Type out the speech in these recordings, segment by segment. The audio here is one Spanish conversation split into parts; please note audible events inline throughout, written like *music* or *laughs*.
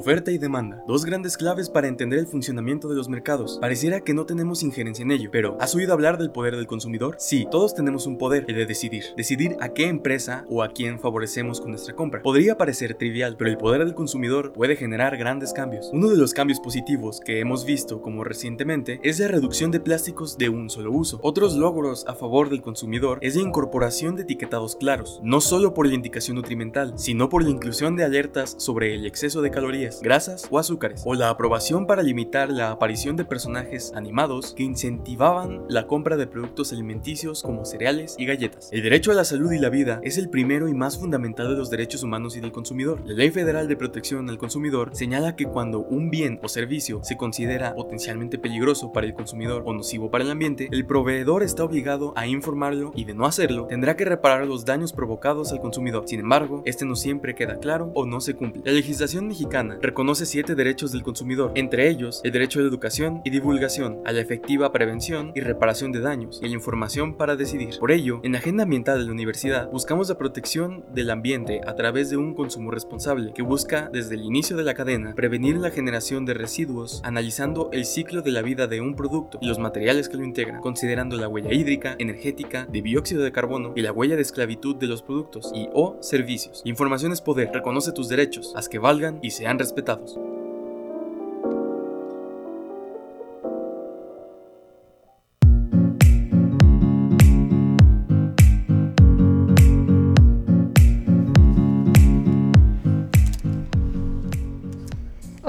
Oferta y demanda, dos grandes claves para entender el funcionamiento de los mercados. Pareciera que no tenemos injerencia en ello, pero ¿has oído hablar del poder del consumidor? Sí, todos tenemos un poder, el de decidir. Decidir a qué empresa o a quién favorecemos con nuestra compra. Podría parecer trivial, pero el poder del consumidor puede generar grandes cambios. Uno de los cambios positivos que hemos visto como recientemente es la reducción de plásticos de un solo uso. Otros logros a favor del consumidor es la incorporación de etiquetados claros, no solo por la indicación nutrimental, sino por la inclusión de alertas sobre el exceso de calorías grasas o azúcares, o la aprobación para limitar la aparición de personajes animados que incentivaban la compra de productos alimenticios como cereales y galletas. El derecho a la salud y la vida es el primero y más fundamental de los derechos humanos y del consumidor. La Ley Federal de Protección al Consumidor señala que cuando un bien o servicio se considera potencialmente peligroso para el consumidor o nocivo para el ambiente, el proveedor está obligado a informarlo y de no hacerlo, tendrá que reparar los daños provocados al consumidor. Sin embargo, este no siempre queda claro o no se cumple. La legislación mexicana reconoce siete derechos del consumidor, entre ellos el derecho a la educación y divulgación, a la efectiva prevención y reparación de daños y a la información para decidir. Por ello, en la agenda ambiental de la universidad buscamos la protección del ambiente a través de un consumo responsable que busca desde el inicio de la cadena prevenir la generación de residuos analizando el ciclo de la vida de un producto y los materiales que lo integran, considerando la huella hídrica, energética, de dióxido de carbono y la huella de esclavitud de los productos y o servicios. Información es poder, reconoce tus derechos, haz que valgan y sean respetados respetados.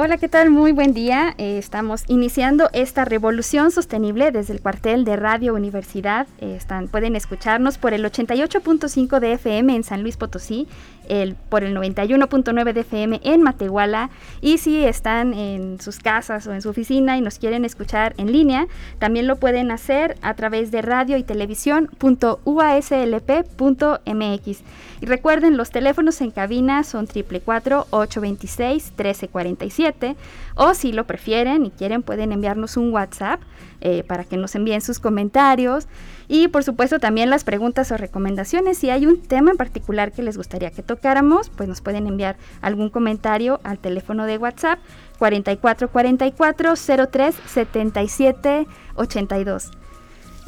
Hola, ¿qué tal? Muy buen día. Eh, estamos iniciando esta revolución sostenible desde el cuartel de Radio Universidad. Eh, están, pueden escucharnos por el 88.5 de FM en San Luis Potosí, por el 91.9 de FM en Matehuala. Y si están en sus casas o en su oficina y nos quieren escuchar en línea, también lo pueden hacer a través de radio y televisión.uaslp.mx. Y recuerden, los teléfonos en cabina son 444-826-1347 o si lo prefieren y quieren pueden enviarnos un WhatsApp eh, para que nos envíen sus comentarios y por supuesto también las preguntas o recomendaciones. Si hay un tema en particular que les gustaría que tocáramos, pues nos pueden enviar algún comentario al teléfono de WhatsApp 4444 03 77 82.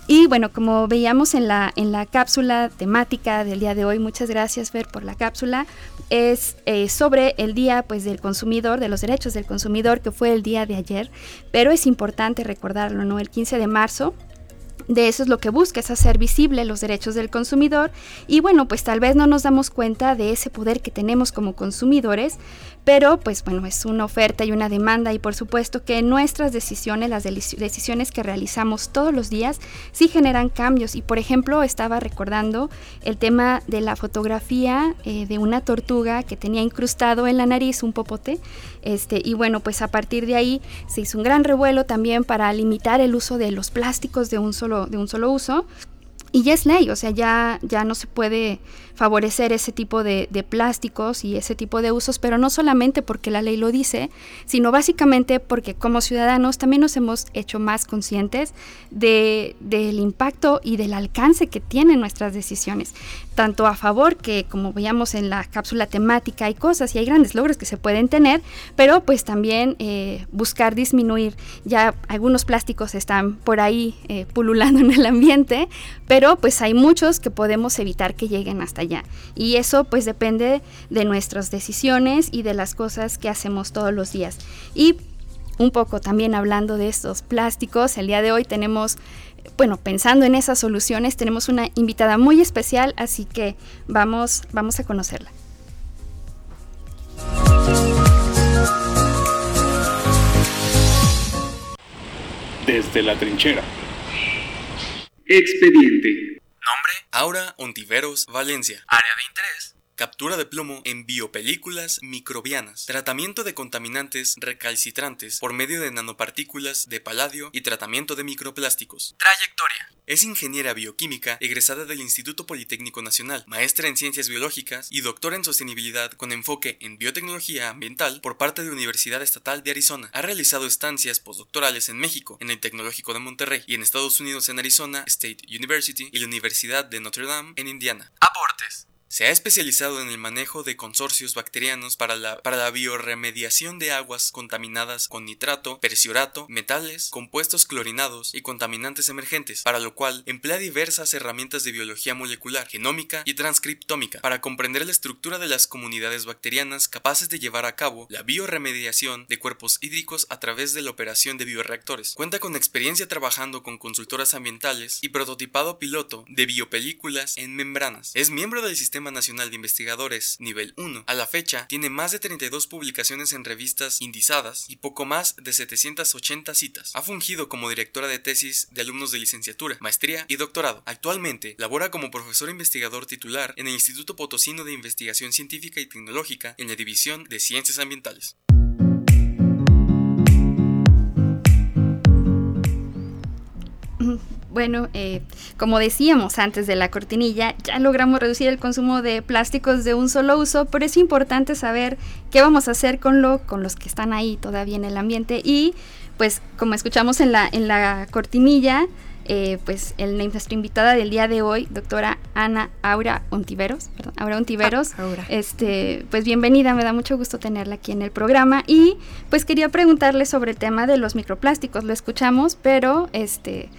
Y bueno, como veíamos en la, en la cápsula temática del día de hoy, muchas gracias Fer por la cápsula, es eh, sobre el día pues del consumidor, de los derechos del consumidor, que fue el día de ayer, pero es importante recordarlo, ¿no? El 15 de marzo de eso es lo que busca, es hacer visible los derechos del consumidor. Y bueno, pues tal vez no nos damos cuenta de ese poder que tenemos como consumidores, pero pues bueno, es una oferta y una demanda y por supuesto que nuestras decisiones, las decisiones que realizamos todos los días, sí generan cambios. Y por ejemplo, estaba recordando el tema de la fotografía eh, de una tortuga que tenía incrustado en la nariz un popote. Este, y bueno, pues a partir de ahí se hizo un gran revuelo también para limitar el uso de los plásticos de un solo, de un solo uso. Y ya es ley, o sea, ya, ya no se puede favorecer ese tipo de, plásticos y ese tipo de usos, pero no solamente porque la ley lo dice, sino básicamente porque como ciudadanos también nos hemos hecho más conscientes de, del impacto y del alcance que tienen nuestras decisiones, tanto a favor que como veíamos en la cápsula temática hay cosas y hay grandes logros que se pueden tener, pero pues también eh, buscar disminuir, ya algunos plásticos están por ahí eh, pululando en el ambiente, pero pues hay muchos que podemos evitar que lleguen hasta allá. Y eso pues depende de nuestras decisiones y de las cosas que hacemos todos los días. Y un poco también hablando de estos plásticos, el día de hoy tenemos, bueno, pensando en esas soluciones, tenemos una invitada muy especial, así que vamos, vamos a conocerla. Desde la trinchera. Expediente. Nombre, Aura Ontiveros Valencia. Área de interés, captura de plomo en biopelículas microbianas, tratamiento de contaminantes recalcitrantes por medio de nanopartículas de paladio y tratamiento de microplásticos. Trayectoria. Es ingeniera bioquímica egresada del Instituto Politécnico Nacional, maestra en ciencias biológicas y doctora en sostenibilidad con enfoque en biotecnología ambiental por parte de Universidad Estatal de Arizona. Ha realizado estancias postdoctorales en México, en el Tecnológico de Monterrey y en Estados Unidos en Arizona State University y la Universidad de Notre Dame en Indiana. Aportes. Se ha especializado en el manejo de consorcios bacterianos para la, para la bioremediación de aguas contaminadas con nitrato, persiorato, metales, compuestos clorinados y contaminantes emergentes, para lo cual emplea diversas herramientas de biología molecular, genómica y transcriptómica para comprender la estructura de las comunidades bacterianas capaces de llevar a cabo la bioremediación de cuerpos hídricos a través de la operación de bioreactores. Cuenta con experiencia trabajando con consultoras ambientales y prototipado piloto de biopelículas en membranas. Es miembro del sistema Nacional de Investigadores nivel 1. A la fecha, tiene más de 32 publicaciones en revistas indizadas y poco más de 780 citas. Ha fungido como directora de tesis de alumnos de licenciatura, maestría y doctorado. Actualmente, labora como profesor investigador titular en el Instituto Potosino de Investigación Científica y Tecnológica en la División de Ciencias Ambientales. Bueno, eh, como decíamos antes de la cortinilla, ya logramos reducir el consumo de plásticos de un solo uso, pero es importante saber qué vamos a hacer con, lo, con los que están ahí todavía en el ambiente. Y pues como escuchamos en la, en la cortinilla, eh, pues el, nuestra invitada del día de hoy, doctora Ana Aura Ontiveros, perdón, Aura Ontiveros, ah, este, pues bienvenida, me da mucho gusto tenerla aquí en el programa y pues quería preguntarle sobre el tema de los microplásticos, lo escuchamos, pero este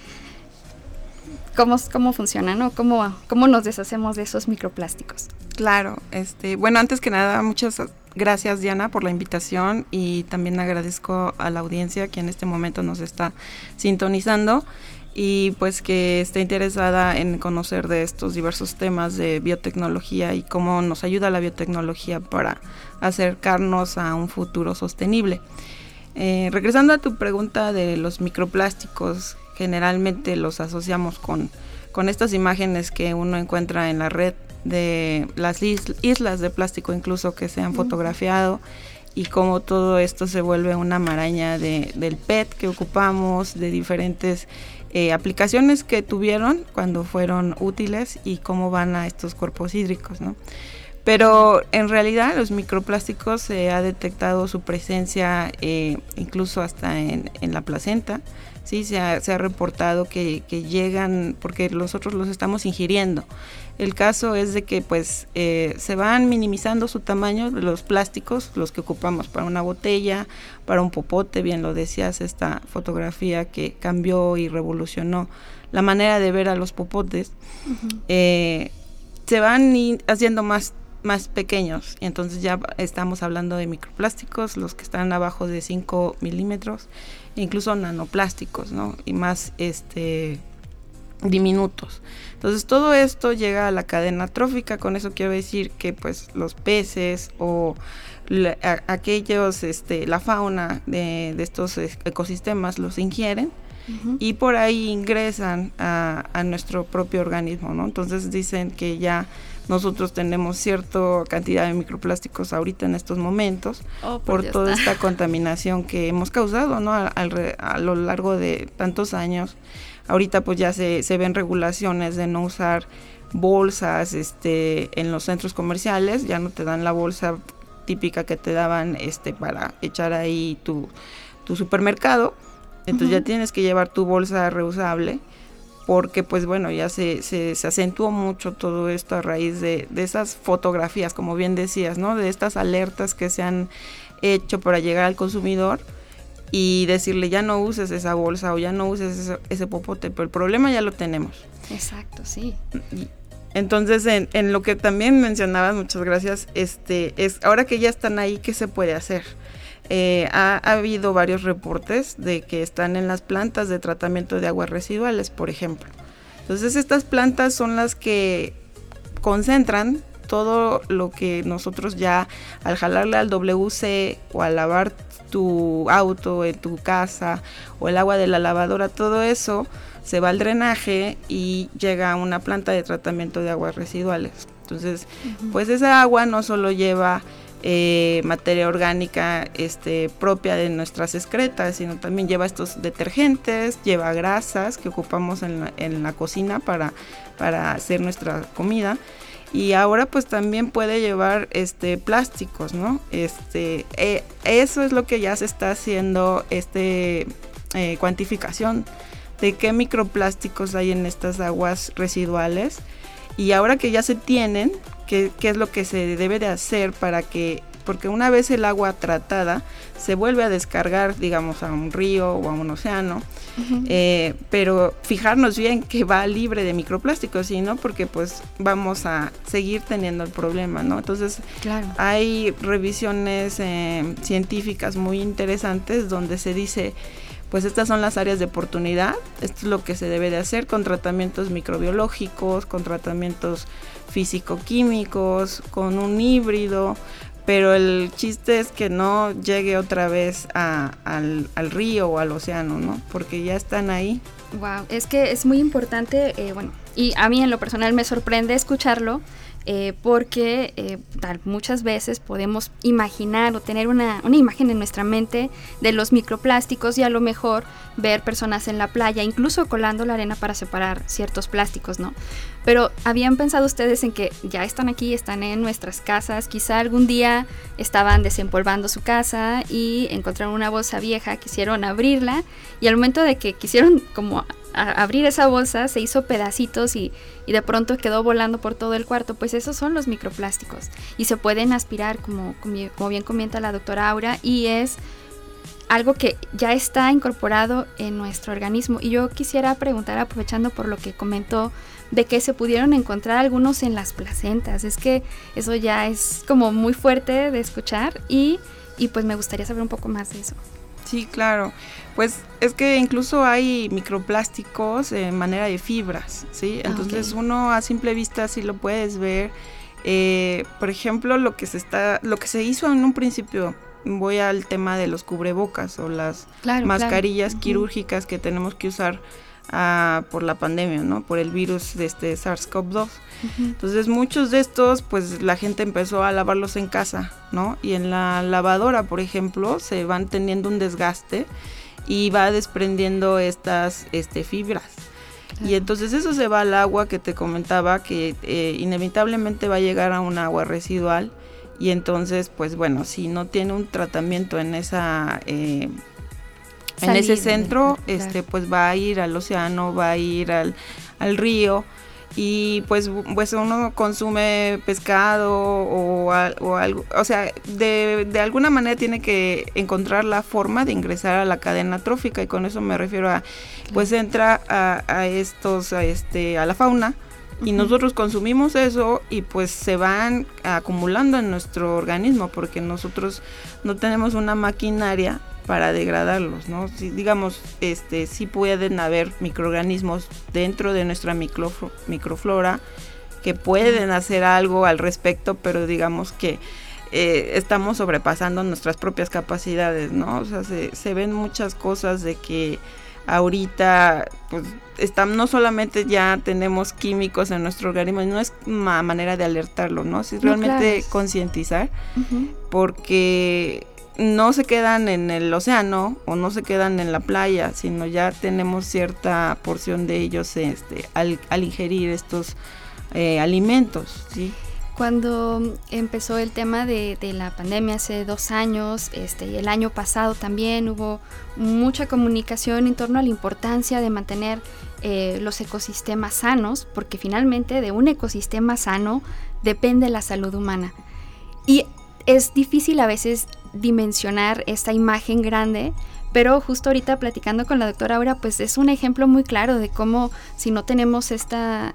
cómo, cómo funciona, ¿no? ¿Cómo, ¿Cómo nos deshacemos de esos microplásticos? Claro, este, bueno, antes que nada, muchas gracias Diana por la invitación y también agradezco a la audiencia que en este momento nos está sintonizando y pues que esté interesada en conocer de estos diversos temas de biotecnología y cómo nos ayuda la biotecnología para acercarnos a un futuro sostenible. Eh, regresando a tu pregunta de los microplásticos, generalmente los asociamos con, con estas imágenes que uno encuentra en la red de las islas de plástico incluso que se han fotografiado y cómo todo esto se vuelve una maraña de, del PET que ocupamos, de diferentes eh, aplicaciones que tuvieron cuando fueron útiles y cómo van a estos cuerpos hídricos, ¿no? Pero en realidad los microplásticos se ha detectado su presencia eh, incluso hasta en, en la placenta, sí se ha, reportado que, llegan porque nosotros los estamos ingiriendo. El caso es de que pues eh, se van minimizando su tamaño los plásticos, los que ocupamos para una botella, para un popote, bien lo decías, esta fotografía que cambió y revolucionó la manera de ver a los popotes, eh, se van haciendo más más pequeños. Y entonces ya estamos hablando de microplásticos, los que están abajo de 5 milímetros incluso nanoplásticos, ¿no? Y más este diminutos. Entonces todo esto llega a la cadena trófica, con eso quiero decir que pues los peces o aquellos, este, la fauna de, estos ecosistemas los ingieren y por ahí ingresan a, a, nuestro propio organismo, ¿no? Entonces dicen que ya nosotros tenemos cierta cantidad de microplásticos ahorita en estos momentos oh, por, toda esta contaminación que hemos causado ¿no? A, a, lo largo de tantos años. Ahorita pues ya se, se ven regulaciones de no usar bolsas este, en los centros comerciales, ya no te dan la bolsa típica que te daban este, para echar ahí tu, tu supermercado. Entonces ya tienes que llevar tu bolsa reusable porque pues bueno, ya se, se, acentuó mucho todo esto a raíz de, de, esas fotografías, como bien decías, ¿no? De estas alertas que se han hecho para llegar al consumidor y decirle ya no uses esa bolsa o ya no uses ese, popote, pero el problema ya lo tenemos. Exacto, sí. Entonces, en, en lo que también mencionabas, muchas gracias, este, es ahora que ya están ahí, ¿qué se puede hacer? Eh, ha, habido varios reportes de que están en las plantas de tratamiento de aguas residuales, por ejemplo. Entonces estas plantas son las que concentran todo lo que nosotros ya al jalarle al WC o al lavar tu auto en tu casa o el agua de la lavadora, todo eso se va al drenaje y llega a una planta de tratamiento de aguas residuales. Entonces, pues esa agua no solo lleva eh, materia orgánica este, propia de nuestras excretas, sino también lleva estos detergentes, lleva grasas que ocupamos en la, en la cocina para, para hacer nuestra comida y ahora pues también puede llevar este plásticos, ¿no? Este, eh, eso es lo que ya se está haciendo, este eh, cuantificación de qué microplásticos hay en estas aguas residuales y ahora que ya se tienen, qué, qué es lo que se debe de hacer para que porque una vez el agua tratada se vuelve a descargar, digamos, a un río o a un océano, eh, pero fijarnos bien que va libre de microplásticos, ¿sí, no? Porque pues vamos a seguir teniendo el problema, ¿no? Entonces, hay revisiones eh, científicas muy interesantes donde se dice pues estas son las áreas de oportunidad, esto es lo que se debe de hacer con tratamientos microbiológicos, con tratamientos físico-químicos, con un híbrido, pero el chiste es que no llegue otra vez al, río o al océano, ¿no? Porque ya están ahí. Wow, es que es muy importante, eh, bueno, y a mí en lo personal me sorprende escucharlo, eh, porque eh, muchas veces podemos imaginar o tener una, una, imagen en nuestra mente de los microplásticos y a lo mejor ver personas en la playa, incluso colando la arena para separar ciertos plásticos, ¿no? Pero ¿habían pensado ustedes en que ya están aquí, están en nuestras casas? Quizá algún día estaban desempolvando su casa y encontraron una bolsa vieja, quisieron abrirla y al momento de que quisieron como abrir esa bolsa se hizo pedacitos y, de pronto quedó volando por todo el cuarto. Pues esos son los microplásticos y se pueden aspirar, como, como bien comenta la doctora Aura, y es algo que ya está incorporado en nuestro organismo. Y yo quisiera preguntar, aprovechando por lo que comentó, de que se pudieron encontrar algunos en las placentas. Es que eso ya es como muy fuerte de escuchar y, y pues me gustaría saber un poco más de eso. Sí, claro. Pues es que incluso hay microplásticos en manera de fibras, ¿sí? Ah, Entonces uno a simple vista sí lo puedes ver. Eh, por ejemplo, lo que se está, lo que se hizo en un principio, voy al tema de los cubrebocas o las mascarillas quirúrgicas que tenemos que usar por la pandemia, ¿no? Por el virus de este SARS-CoV-2. Entonces muchos de estos, pues la gente empezó a lavarlos en casa, ¿no? Y en la lavadora, por ejemplo, se van teniendo un desgaste y va desprendiendo estas este, fibras. Y entonces eso se va al agua que te comentaba, que eh, inevitablemente va a llegar a un agua residual. Y entonces, pues bueno, si no tiene un tratamiento en esa... Eh, en ese centro, este, pues va a ir al océano, va a ir al, río y pues, pues uno consume pescado o, o algo, o sea, de, de, alguna manera tiene que encontrar la forma de ingresar a la cadena trófica y con eso me refiero a, pues entra a, a estos, a este, a la fauna y nosotros consumimos eso y pues se van acumulando en nuestro organismo porque nosotros no tenemos una maquinaria para degradarlos, ¿no? Si, digamos, este, sí pueden haber microorganismos dentro de nuestra microflora que pueden hacer algo al respecto, pero digamos que eh, estamos sobrepasando nuestras propias capacidades, ¿no? O sea, se, se ven muchas cosas de que ahorita, pues, están, no solamente ya tenemos químicos en nuestro organismo, no es una manera de alertarlo, ¿no? Es realmente concientizar, porque no se quedan en el océano o no se quedan en la playa, sino ya tenemos cierta porción de ellos este, al, ingerir estos eh, alimentos, ¿sí? Cuando empezó el tema de, la pandemia hace dos años, este, el año pasado también hubo mucha comunicación en torno a la importancia de mantener eh, los ecosistemas sanos, porque finalmente de un ecosistema sano depende la salud humana. Y es difícil a veces dimensionar esta imagen grande, pero justo ahorita platicando con la doctora Aura, pues es un ejemplo muy claro de cómo si no tenemos esta,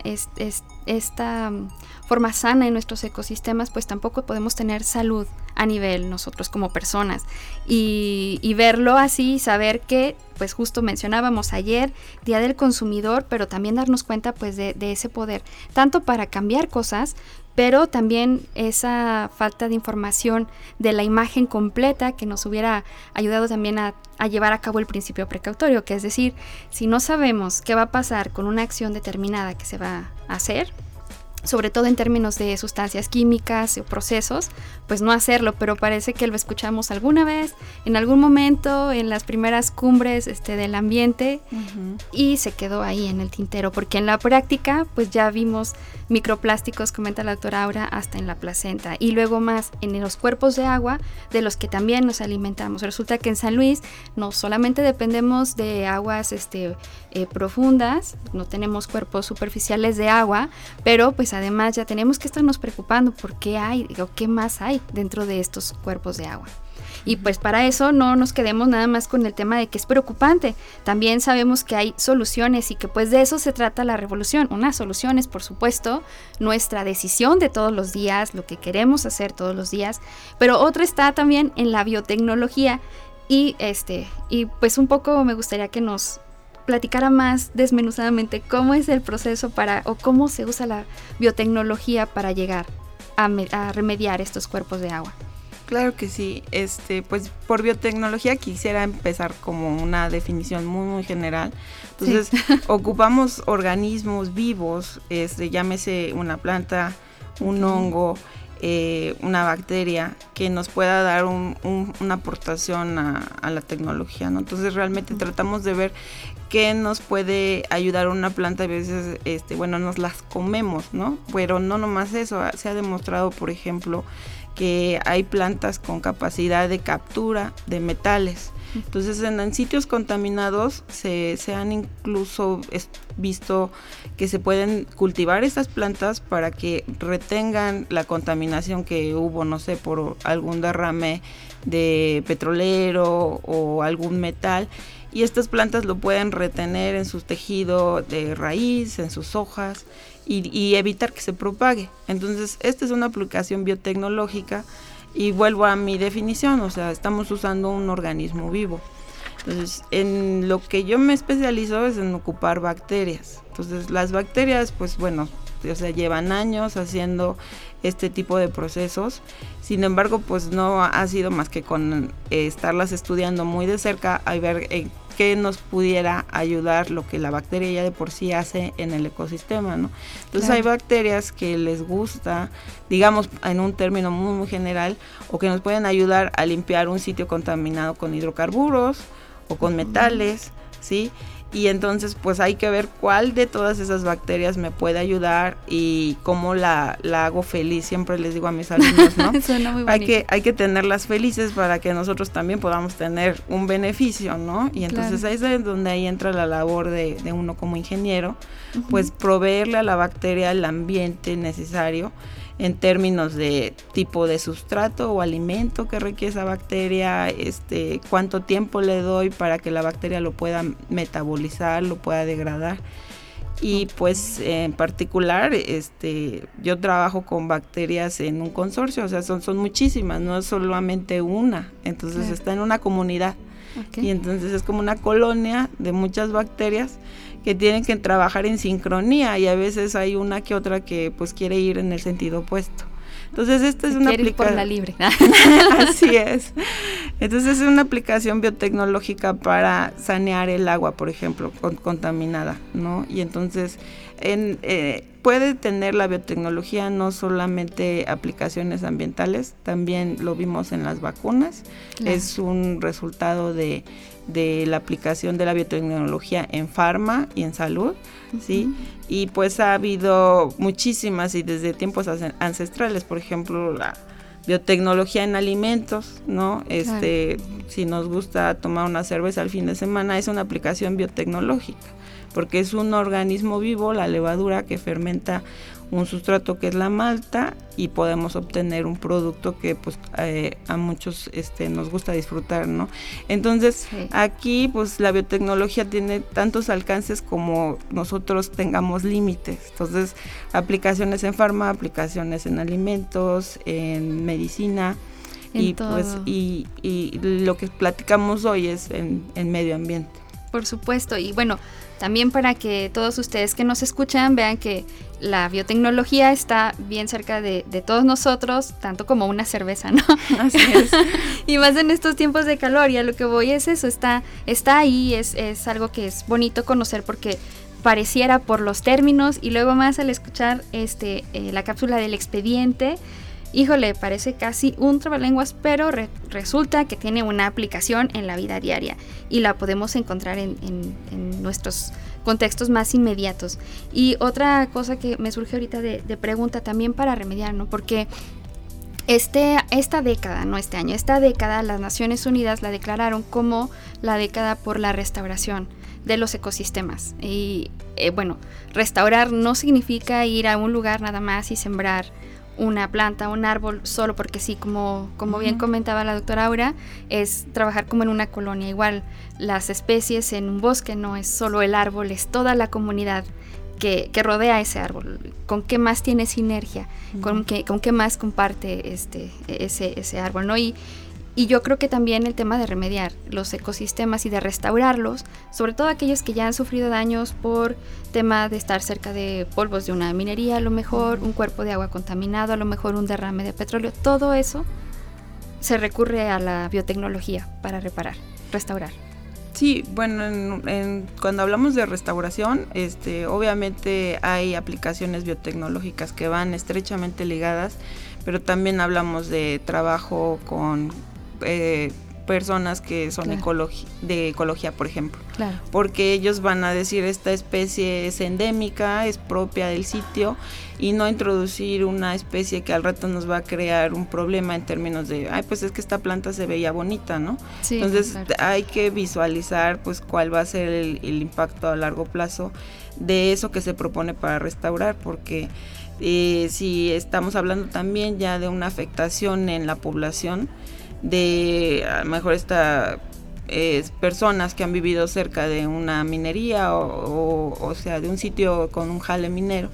esta mm, forma sana en nuestros ecosistemas, pues tampoco podemos tener salud a nivel nosotros como personas. Y, verlo así, saber que, pues justo mencionábamos ayer, Día del Consumidor, pero también darnos cuenta pues de, ese poder, tanto para cambiar cosas, pero también esa falta de información de la imagen completa que nos hubiera ayudado también a, llevar a cabo el principio precautorio, que es decir, si no sabemos qué va a pasar con una acción determinada que se va a hacer, sobre todo en términos de sustancias químicas o procesos, pues no hacerlo, pero parece que lo escuchamos alguna vez, en algún momento, en las primeras cumbres este, del ambiente, y se quedó ahí en el tintero, porque en la práctica, pues ya vimos microplásticos, comenta la doctora Aura, hasta en la placenta, y luego más en los cuerpos de agua de los que también nos alimentamos. Resulta que en San Luis no solamente dependemos de aguas este, eh, profundas, no tenemos cuerpos superficiales de agua, pero pues además ya tenemos que estarnos preocupando por qué hay o qué más hay dentro de estos cuerpos de agua. Y pues para eso no nos quedemos nada más con el tema de que es preocupante. También sabemos que hay soluciones y que pues de eso se trata la revolución. Una solución es por supuesto nuestra decisión de todos los días, lo que queremos hacer todos los días, pero otra está también en la biotecnología y este y pues un poco me gustaría que nos platicara más desmenuzadamente cómo es el proceso para o cómo se usa la biotecnología para llegar a, a remediar estos cuerpos de agua. Claro que sí. Este, pues por biotecnología quisiera empezar como una definición muy muy general. Entonces, *laughs* ocupamos organismos vivos, este, llámese una planta, un hongo, eh, una bacteria que nos pueda dar una aportación a, la tecnología, ¿no? Entonces realmente tratamos de ver qué nos puede ayudar una planta, a veces, este, bueno, nos las comemos, ¿no? Pero no nomás eso, se ha demostrado, por ejemplo, que hay plantas con capacidad de captura de metales. Entonces en, sitios contaminados se, han incluso visto que se pueden cultivar estas plantas para que retengan la contaminación que hubo, no sé, por algún derrame de petrolero o algún metal. Y estas plantas lo pueden retener en su tejido de raíz, en sus hojas y, evitar que se propague. Entonces, esta es una aplicación biotecnológica y vuelvo a mi definición, o sea, estamos usando un organismo vivo. Entonces, en lo que yo me especializo es en ocupar bacterias. Entonces, las bacterias, pues bueno, o sea, llevan años haciendo este tipo de procesos. Sin embargo, pues no ha sido más que con eh, estarlas estudiando muy de cerca, a ver en que nos pudiera ayudar lo que la bacteria ya de por sí hace en el ecosistema, ¿no? Entonces hay bacterias que les gusta, digamos en un término muy, muy general, o que nos pueden ayudar a limpiar un sitio contaminado con hidrocarburos o con metales, ¿sí? Y entonces pues hay que ver cuál de todas esas bacterias me puede ayudar y cómo la, hago feliz. Siempre les digo a mis alumnos, ¿no? *laughs* hay, que, hay que tenerlas felices para que nosotros también podamos tener un beneficio, ¿no? Y entonces ahí es donde ahí entra la labor de, uno como ingeniero, pues proveerle a la bacteria el ambiente necesario en términos de tipo de sustrato o alimento que requiere esa bacteria, este, cuánto tiempo le doy para que la bacteria lo pueda metabolizar, lo pueda degradar. Y pues en particular, este, yo trabajo con bacterias en un consorcio, o sea, son, son muchísimas, no es solamente una, entonces está en una comunidad. Y entonces es como una colonia de muchas bacterias que tienen que trabajar en sincronía y a veces hay una que otra que pues quiere ir en el sentido opuesto. Entonces esta es una aplicación libre. *laughs* *laughs* Así es. Entonces es una aplicación biotecnológica para sanear el agua, por ejemplo, contaminada, ¿no? Y entonces en, eh, puede tener la biotecnología no solamente aplicaciones ambientales, también lo vimos en las vacunas. Es un resultado de de la aplicación de la biotecnología en farma y en salud, ¿sí? Y pues ha habido muchísimas y desde tiempos ancestrales, por ejemplo, la biotecnología en alimentos, ¿no? Este, si nos gusta tomar una cerveza al fin de semana, es una aplicación biotecnológica, porque es un organismo vivo, la levadura que fermenta un sustrato que es la malta y podemos obtener un producto que pues eh, a muchos este, nos gusta disfrutar, ¿no? Entonces aquí pues la biotecnología tiene tantos alcances como nosotros tengamos límites. Entonces aplicaciones en farma, aplicaciones en alimentos, en medicina. y pues y, y, lo que platicamos hoy es en, en medio ambiente. Por supuesto, y bueno, también para que todos ustedes que nos escuchan vean que la biotecnología está bien cerca de, todos nosotros, tanto como una cerveza, ¿no? *laughs* Así es. *laughs* y más en estos tiempos de calor, y a lo que voy es eso, está, está ahí, es, es algo que es bonito conocer porque pareciera por los términos y luego más al escuchar este, eh, la cápsula del expediente, híjole, parece casi un trabalenguas, pero resulta que tiene una aplicación en la vida diaria y la podemos encontrar en, nuestros contextos más inmediatos. Y otra cosa que me surge ahorita de, pregunta también para remediar, ¿no? Porque este, esta década, no este año, esta década las Naciones Unidas la declararon como la década por la restauración de los ecosistemas. Y eh, bueno, restaurar no significa ir a un lugar nada más y sembrar una planta, un árbol, solo porque sí, como, como bien comentaba la doctora Aura, es trabajar como en una colonia. Igual, las especies en un bosque no es solo el árbol, es toda la comunidad que, que rodea ese árbol. ¿Con qué más tiene sinergia? ¿Con, qué, ¿Con qué más comparte este, ese, ese árbol? ¿no? Y, y yo creo que también el tema de remediar los ecosistemas y de restaurarlos, sobre todo aquellos que ya han sufrido daños por tema de estar cerca de polvos de una minería, a lo mejor un cuerpo de agua contaminado, a lo mejor un derrame de petróleo, todo eso se recurre a la biotecnología para reparar, restaurar. Sí, bueno, cuando hablamos de restauración, este, obviamente hay aplicaciones biotecnológicas que van estrechamente ligadas, pero también hablamos de trabajo con eh, personas que son de ecología, por ejemplo. Porque ellos van a decir esta especie es endémica, es propia del sitio y no introducir una especie que al rato nos va a crear un problema en términos de, ay, pues es que esta planta se veía bonita, ¿no? Entonces hay que visualizar pues cuál va a ser el, impacto a largo plazo de eso que se propone para restaurar, porque eh, si estamos hablando también ya de una afectación en la población, de a lo mejor esta personas que han vivido cerca de una minería o, o, sea de un sitio con un jale minero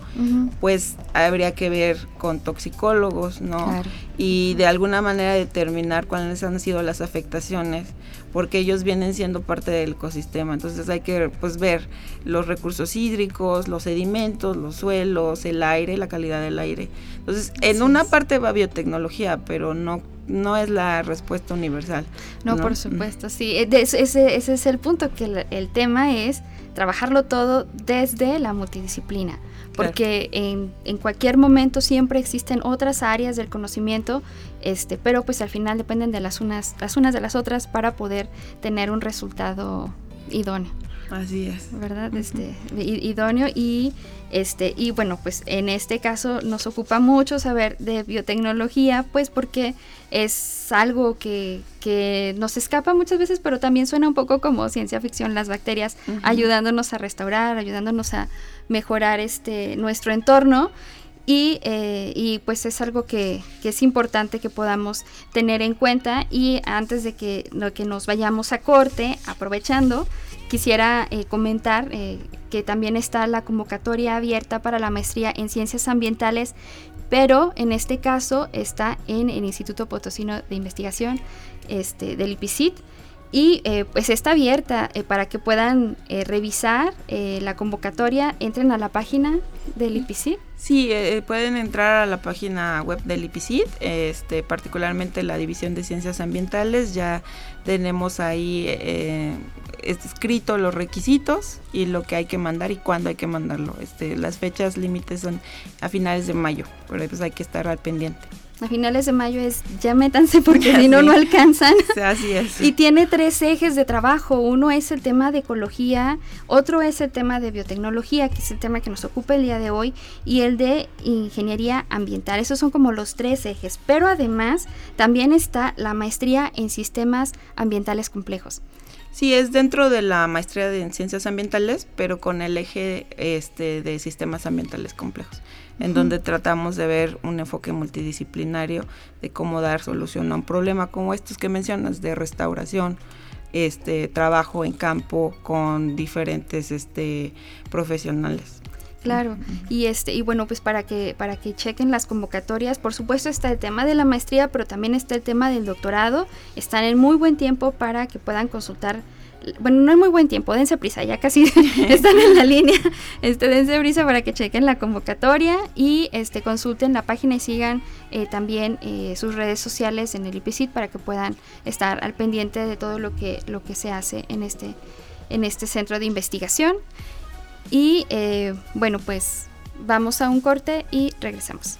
pues habría que ver con toxicólogos no y de alguna manera determinar cuáles han sido las afectaciones porque ellos vienen siendo parte del ecosistema. Entonces hay que pues ver los recursos hídricos los sedimentos los suelos el aire la calidad del aire. Entonces en una parte va biotecnología pero no no es la respuesta universal. No, por supuesto, sí. E, ese, ese, es el punto, que el, tema es trabajarlo todo desde la multidisciplina, porque en, en, cualquier momento siempre existen otras áreas del conocimiento, este, pero pues al final dependen de las unas, las unas de las otras para poder tener un resultado idóneo. Así es. ¿Verdad? Este, idóneo y este y bueno, pues en este caso nos ocupa mucho saber de biotecnología, pues porque es algo que, que nos escapa muchas veces, pero también suena un poco como ciencia ficción las bacterias ayudándonos a restaurar, ayudándonos a mejorar este nuestro entorno y, eh, y, pues es algo que, que, es importante que podamos tener en cuenta y antes de que, que nos vayamos a corte, aprovechando, quisiera eh, comentar eh, que también está la convocatoria abierta para la maestría en ciencias ambientales, pero en este caso está en el Instituto Potosino de Investigación este, del IPICIT y eh, pues está abierta para que puedan revisar la convocatoria, entren a la página del IPICIT. Sí, pueden entrar a la página web del IPICIT, este, particularmente la División de Ciencias Ambientales, ya tenemos ahí escrito los requisitos y lo que hay que mandar y cuándo hay que mandarlo. Este, las fechas límites son a finales de mayo, pero pues hay que estar al pendiente. A finales de mayo es ya métanse porque *laughs* si no, no alcanzan. Así es. y tiene tres ejes de trabajo. Uno es el tema de ecología, otro es el tema de biotecnología, que es el tema que nos ocupa el día de hoy, y el de ingeniería ambiental. Esos son como los tres ejes. Pero además también está la maestría en sistemas ambientales complejos. Sí, es dentro de la maestría en ciencias ambientales, pero con el eje este, de sistemas ambientales complejos, en donde tratamos de ver un enfoque multidisciplinario de cómo dar solución a un problema como estos que mencionas, de restauración, este trabajo en campo con diferentes este, profesionales. Claro, y este y bueno, pues para que para que chequen las convocatorias, por supuesto está el tema de la maestría, pero también está el tema del doctorado. Están en muy buen tiempo para que puedan consultar bueno, no es muy buen tiempo, dense prisa, ya casi *laughs* *laughs* están en la línea. Este, dense prisa para que chequen la convocatoria y este consulten la página y sigan eh, también eh, sus redes sociales en el IPCIT para que puedan estar al pendiente de todo lo que lo que se hace en este en este centro de investigación. Y eh, bueno, pues vamos a un corte y regresamos.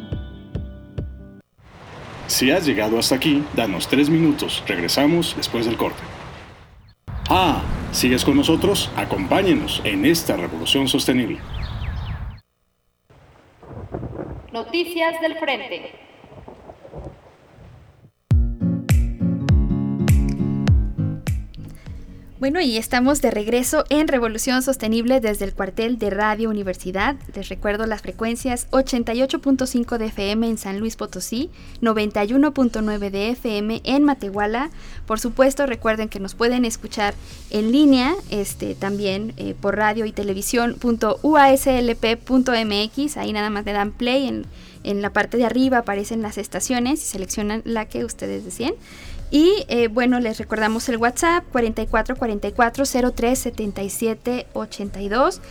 Si has llegado hasta aquí, danos tres minutos. Regresamos después del corte. Ah, ¿sigues con nosotros? Acompáñenos en esta revolución sostenible. Noticias del Frente. Bueno, y estamos de regreso en Revolución Sostenible desde el cuartel de Radio Universidad. Les recuerdo las frecuencias 88.5 de FM en San Luis Potosí, 91.9 de FM en Matehuala. Por supuesto, recuerden que nos pueden escuchar en línea, este, también eh, por radio y televisión.uaslp.mx. Ahí nada más le dan play en, en la parte de arriba aparecen las estaciones y seleccionan la que ustedes deseen. Y eh, bueno, les recordamos el WhatsApp 44 44 03 77 82.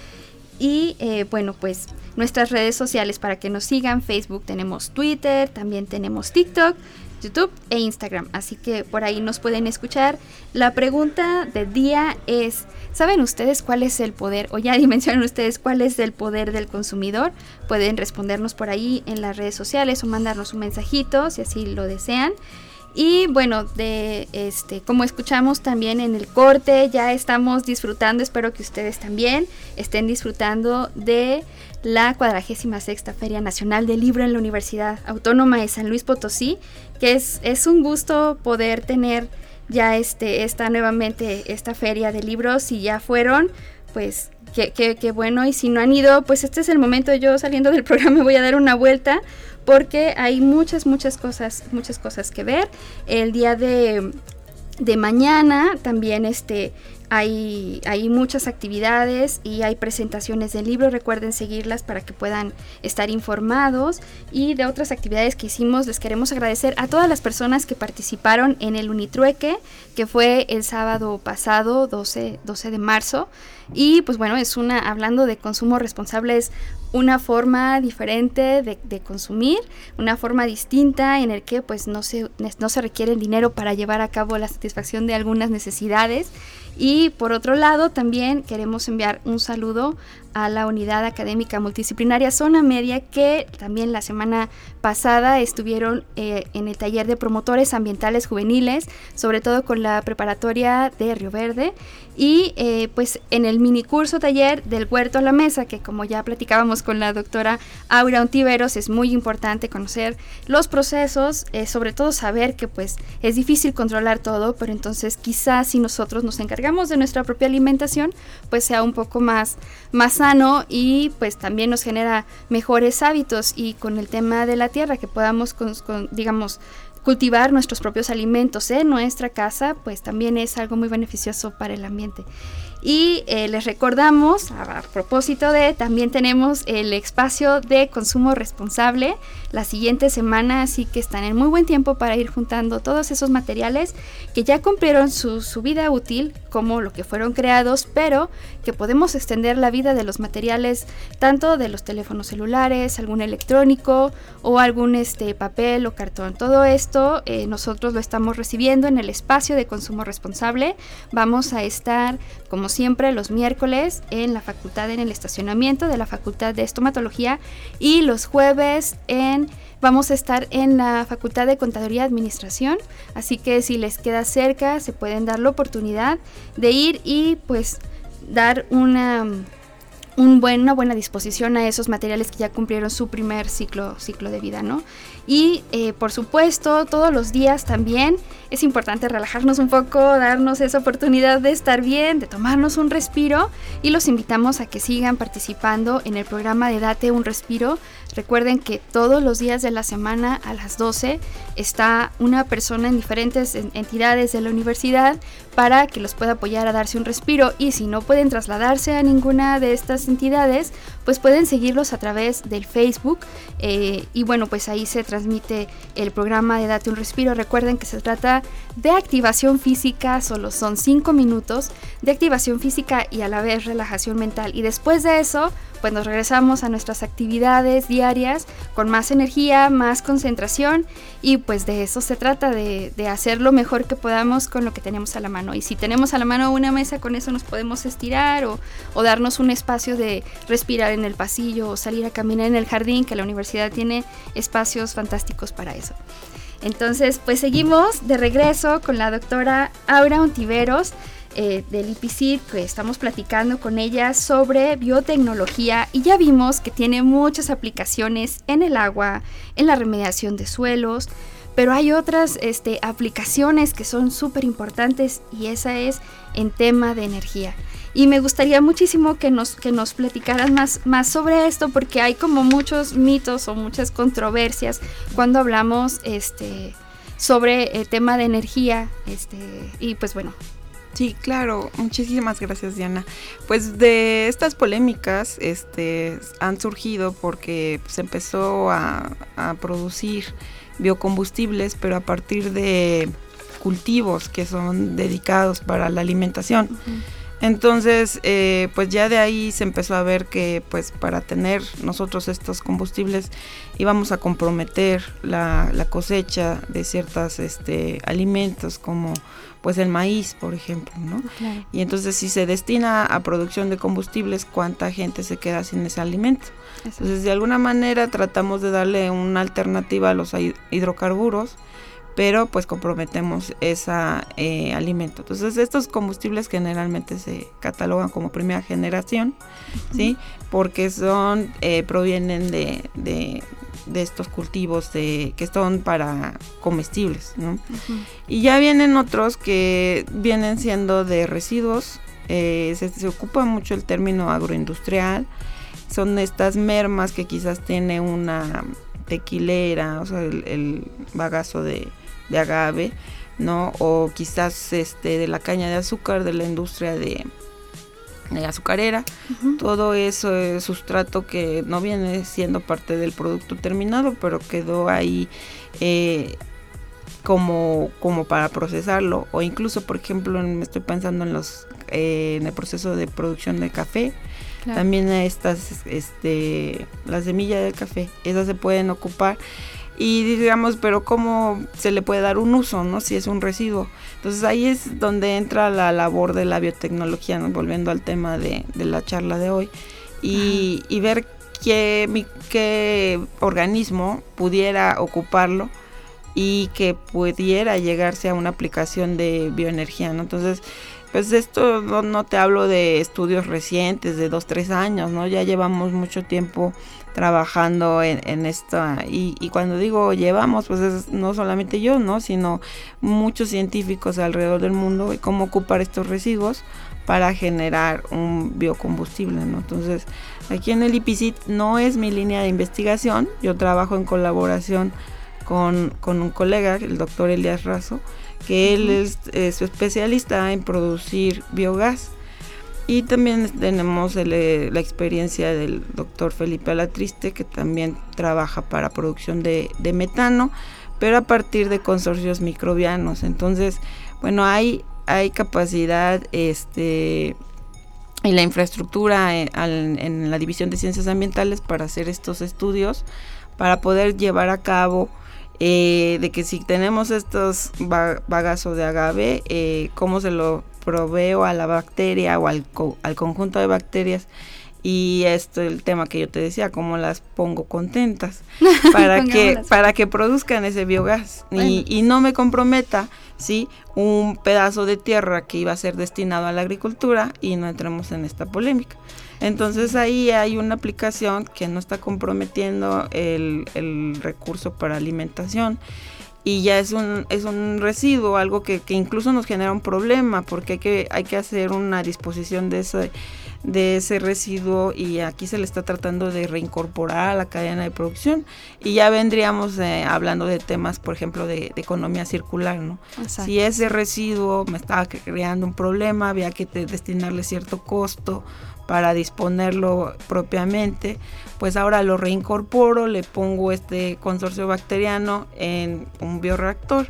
Y eh, bueno, pues nuestras redes sociales para que nos sigan. Facebook tenemos Twitter, también tenemos TikTok, YouTube e Instagram. Así que por ahí nos pueden escuchar. La pregunta del día es, ¿saben ustedes cuál es el poder? O ya *laughs* dimensionan ustedes cuál es el poder del consumidor. Pueden respondernos por ahí en las redes sociales o mandarnos un mensajito si así lo desean. Y bueno, de este, como escuchamos también en el corte, ya estamos disfrutando, espero que ustedes también estén disfrutando de la 46 Feria Nacional del Libro en la Universidad Autónoma de San Luis Potosí, que es, es un gusto poder tener ya este, esta nuevamente esta feria de libros, si ya fueron, pues qué, qué bueno, y si no han ido, pues este es el momento, yo saliendo del programa *laughs* voy a dar una vuelta porque hay muchas, muchas cosas, muchas cosas que ver. El día de, de mañana también este, hay, hay, muchas actividades y hay presentaciones del libro. Recuerden seguirlas para que puedan estar informados. Y de otras actividades que hicimos, les queremos agradecer a todas las personas que participaron en el Unitrueque, que fue el sábado pasado, 12, 12 de marzo. Y pues bueno, es una, hablando de consumo responsable, es una forma diferente de, consumir, una forma distinta en el que pues no se, no se requiere el dinero para llevar a cabo la satisfacción de algunas necesidades. Y por otro lado, también queremos enviar un saludo a la unidad académica multidisciplinaria Zona Media que también la semana pasada estuvieron eh, en el taller de promotores ambientales juveniles, sobre todo con la preparatoria de Río Verde. Y eh, pues en el mini curso taller del huerto a la mesa, que como ya platicábamos con la doctora Aura Ontiveros, es muy importante conocer los procesos, eh, sobre todo saber que pues es difícil controlar todo, pero entonces quizás si nosotros nos encargamos de nuestra propia alimentación, pues sea un poco más, más sano y pues también nos genera mejores hábitos y con el tema de la tierra que podamos, digamos, cultivar nuestros propios alimentos en nuestra casa, pues también es algo muy beneficioso para el ambiente. Y eh, les recordamos, a, propósito de, también tenemos el espacio de consumo responsable la siguiente semana, así que están en muy buen tiempo para ir juntando todos esos materiales que ya cumplieron su, vida útil, como lo que fueron creados, pero que podemos extender la vida de los materiales, tanto de los teléfonos celulares, algún electrónico o algún este, papel o cartón. Todo esto eh, nosotros lo estamos recibiendo en el espacio de consumo responsable. Vamos a estar, como siempre los miércoles en la facultad, en el estacionamiento de la Facultad de Estomatología y los jueves en vamos a estar en la Facultad de Contaduría y Administración, así que si les queda cerca se pueden dar la oportunidad de ir y pues dar una una buena disposición a esos materiales que ya cumplieron su primer ciclo, ciclo de vida, ¿no? Y eh, por supuesto, todos los días también es importante relajarnos un poco, darnos esa oportunidad de estar bien, de tomarnos un respiro y los invitamos a que sigan participando en el programa de Date un Respiro. Recuerden que todos los días de la semana a las 12 está una persona en diferentes entidades de la universidad para que los pueda apoyar a darse un respiro. Y si no pueden trasladarse a ninguna de estas entidades, pues pueden seguirlos a través del Facebook. Eh, y bueno, pues ahí se transmite el programa de Date un Respiro. Recuerden que se trata de activación física, solo son 5 minutos de activación física y a la vez relajación mental. Y después de eso pues nos regresamos a nuestras actividades diarias con más energía, más concentración y pues de eso se trata, de, hacer lo mejor que podamos con lo que tenemos a la mano. Y si tenemos a la mano una mesa, con eso nos podemos estirar o, o darnos un espacio de respirar en el pasillo o salir a caminar en el jardín, que la universidad tiene espacios fantásticos para eso. Entonces, pues seguimos de regreso con la doctora Aura Ontiveros eh, del IPCID, que estamos platicando con ella sobre biotecnología y ya vimos que tiene muchas aplicaciones en el agua, en la remediación de suelos, pero hay otras este, aplicaciones que son súper importantes y esa es en tema de energía. Y me gustaría muchísimo que nos, que nos platicaran más, más sobre esto porque hay como muchos mitos o muchas controversias cuando hablamos este, sobre el tema de energía. Este, y pues bueno, Sí, claro, muchísimas gracias Diana. Pues de estas polémicas este, han surgido porque se empezó a, producir biocombustibles, pero a partir de cultivos que son dedicados para la alimentación. Entonces, eh, pues ya de ahí se empezó a ver que pues para tener nosotros estos combustibles íbamos a comprometer la, cosecha de ciertos este, alimentos como pues el maíz, por ejemplo, ¿no? Y entonces si se destina a producción de combustibles, ¿cuánta gente se queda sin ese alimento? Entonces de alguna manera tratamos de darle una alternativa a los hidrocarburos pero pues comprometemos ese eh, alimento. Entonces estos combustibles generalmente se catalogan como primera generación, ¿sí? Porque son, eh, provienen de, de, estos cultivos de, que son para comestibles, ¿no? Y ya vienen otros que vienen siendo de residuos, eh, se, ocupa mucho el término agroindustrial, son estas mermas que quizás tiene una tequilera, o sea, el bagazo de, de agave, ¿no? O quizás este, de la caña de azúcar, de la industria de, azucarera. Todo eso es sustrato que no viene siendo parte del producto terminado, pero quedó ahí eh, como, como para procesarlo. O incluso, por ejemplo, me estoy pensando en los eh, en el proceso de producción de café. También estas, este, la semilla del café, esas se pueden ocupar y digamos, pero cómo se le puede dar un uso, ¿no? Si es un residuo. Entonces ahí es donde entra la labor de la biotecnología, volviendo al tema de, la charla de hoy, y, ver qué, qué organismo pudiera ocuparlo y que pudiera llegarse a una aplicación de bioenergía, ¿no? Entonces, pues esto no, no, te hablo de estudios recientes, de dos, tres años, ¿no? Ya llevamos mucho tiempo trabajando en, en esto y, y, cuando digo llevamos pues es no solamente yo no sino muchos científicos alrededor del mundo y cómo ocupar estos residuos para generar un biocombustible ¿no? entonces aquí en el IPCIT no es mi línea de investigación yo trabajo en colaboración con, con un colega el doctor Elias Razo que él es, es especialista en producir biogás y también tenemos eh, la experiencia del doctor Felipe Alatriste, que también trabaja para producción de, metano, pero a partir de consorcios microbianos. Entonces, bueno, hay, hay capacidad este, y la infraestructura en, en, la División de Ciencias Ambientales para hacer estos estudios, para poder llevar a cabo eh, de que si tenemos estos bagazos de agave, eh, cómo se lo proveo a la bacteria o al, al conjunto de bacterias y esto el tema que yo te decía, cómo las pongo contentas *laughs* para que para que produzcan ese biogás. Y, y, no me comprometa sí un pedazo de tierra que iba a ser destinado a la agricultura y no entremos en esta polémica. Entonces ahí hay una aplicación que no está comprometiendo el, el recurso para alimentación y ya es un, es un residuo, algo que, que, incluso nos genera un problema porque hay que, hay que hacer una disposición de ese, de ese residuo y aquí se le está tratando de reincorporar a la cadena de producción y ya vendríamos eh, hablando de temas, por ejemplo, de, economía circular, ¿no? Si ese residuo me estaba creando un problema, había que destinarle cierto costo para disponerlo propiamente, pues ahora lo reincorporo, le pongo este consorcio bacteriano en un bioreactor